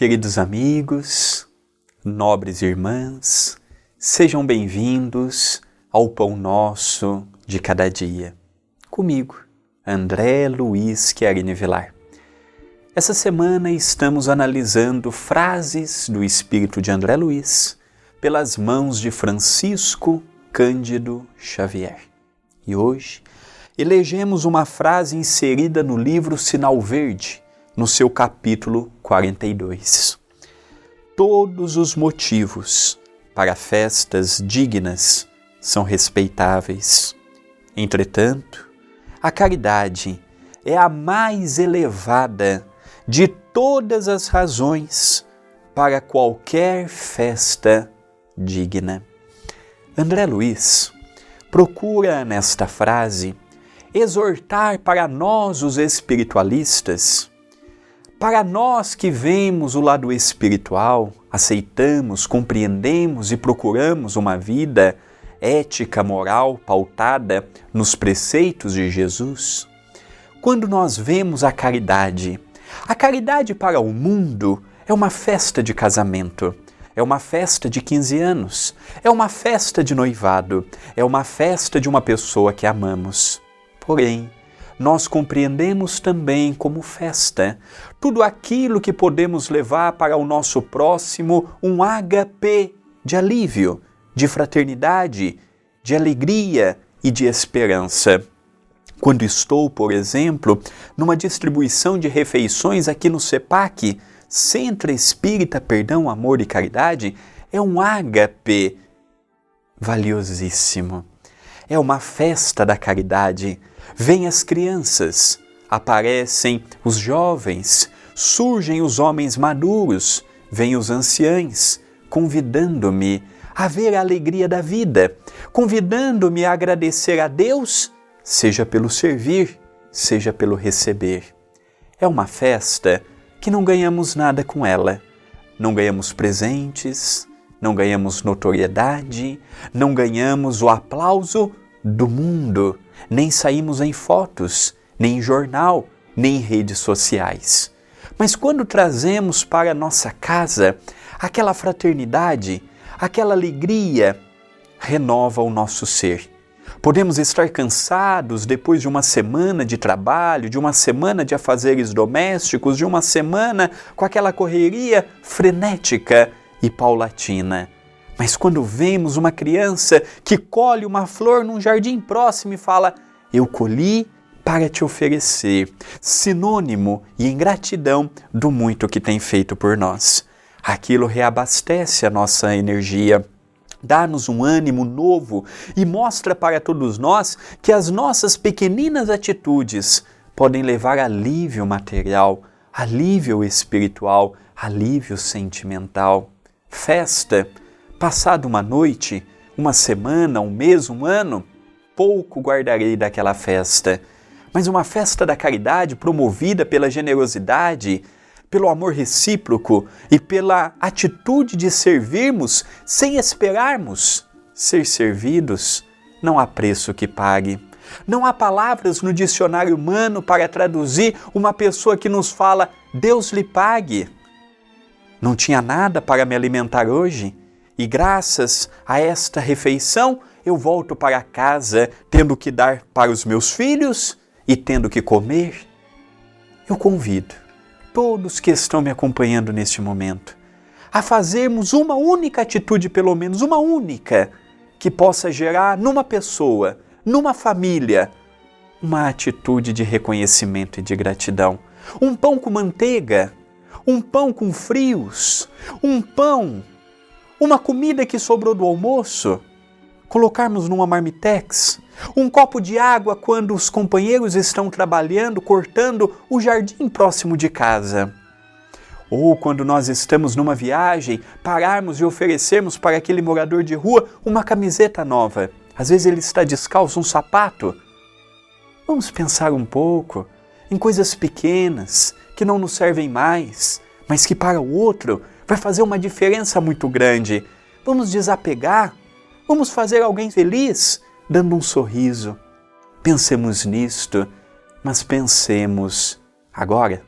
Queridos amigos, nobres irmãs, sejam bem-vindos ao Pão Nosso de cada dia. Comigo, André Luiz Chiarini Vilar. Essa semana estamos analisando frases do espírito de André Luiz pelas mãos de Francisco Cândido Xavier. E hoje elegemos uma frase inserida no livro Sinal Verde, no seu capítulo 42. Todos os motivos para festas dignas são respeitáveis. Entretanto, a caridade é a mais elevada de todas as razões para qualquer festa digna. André Luiz procura nesta frase exortar para nós, os espiritualistas, para nós que vemos o lado espiritual, aceitamos, compreendemos e procuramos uma vida ética, moral, pautada nos preceitos de Jesus, quando nós vemos a caridade, a caridade para o mundo é uma festa de casamento, é uma festa de 15 anos, é uma festa de noivado, é uma festa de uma pessoa que amamos. Porém, nós compreendemos também como festa tudo aquilo que podemos levar para o nosso próximo um HP de alívio, de fraternidade, de alegria e de esperança. Quando estou, por exemplo, numa distribuição de refeições aqui no CEPAC, Centro Espírita Perdão, Amor e Caridade, é um HP valiosíssimo. É uma festa da caridade Vêm as crianças, aparecem os jovens, surgem os homens maduros, vêm os anciães, convidando-me a ver a alegria da vida, convidando-me a agradecer a Deus, seja pelo servir, seja pelo receber. É uma festa que não ganhamos nada com ela. Não ganhamos presentes, não ganhamos notoriedade, não ganhamos o aplauso do mundo nem saímos em fotos, nem em jornal, nem em redes sociais. Mas quando trazemos para nossa casa aquela fraternidade, aquela alegria, renova o nosso ser. Podemos estar cansados depois de uma semana de trabalho, de uma semana de afazeres domésticos, de uma semana com aquela correria frenética e paulatina. Mas quando vemos uma criança que colhe uma flor num jardim próximo e fala: Eu colhi para te oferecer, sinônimo e em gratidão do muito que tem feito por nós. Aquilo reabastece a nossa energia, dá-nos um ânimo novo e mostra para todos nós que as nossas pequeninas atitudes podem levar alívio material, alívio espiritual, alívio sentimental. Festa Passado uma noite, uma semana, um mês, um ano, pouco guardarei daquela festa. Mas uma festa da caridade promovida pela generosidade, pelo amor recíproco e pela atitude de servirmos sem esperarmos ser servidos, não há preço que pague. Não há palavras no dicionário humano para traduzir uma pessoa que nos fala Deus lhe pague. Não tinha nada para me alimentar hoje e graças a esta refeição, eu volto para casa tendo que dar para os meus filhos e tendo que comer. Eu convido todos que estão me acompanhando neste momento a fazermos uma única atitude, pelo menos uma única, que possa gerar numa pessoa, numa família, uma atitude de reconhecimento e de gratidão. Um pão com manteiga, um pão com frios, um pão uma comida que sobrou do almoço, colocarmos numa marmitex, um copo de água quando os companheiros estão trabalhando, cortando o jardim próximo de casa. Ou quando nós estamos numa viagem, pararmos e oferecermos para aquele morador de rua uma camiseta nova. Às vezes ele está descalço, um sapato. Vamos pensar um pouco em coisas pequenas que não nos servem mais, mas que para o outro vai fazer uma diferença muito grande. Vamos desapegar, vamos fazer alguém feliz dando um sorriso. Pensemos nisto, mas pensemos agora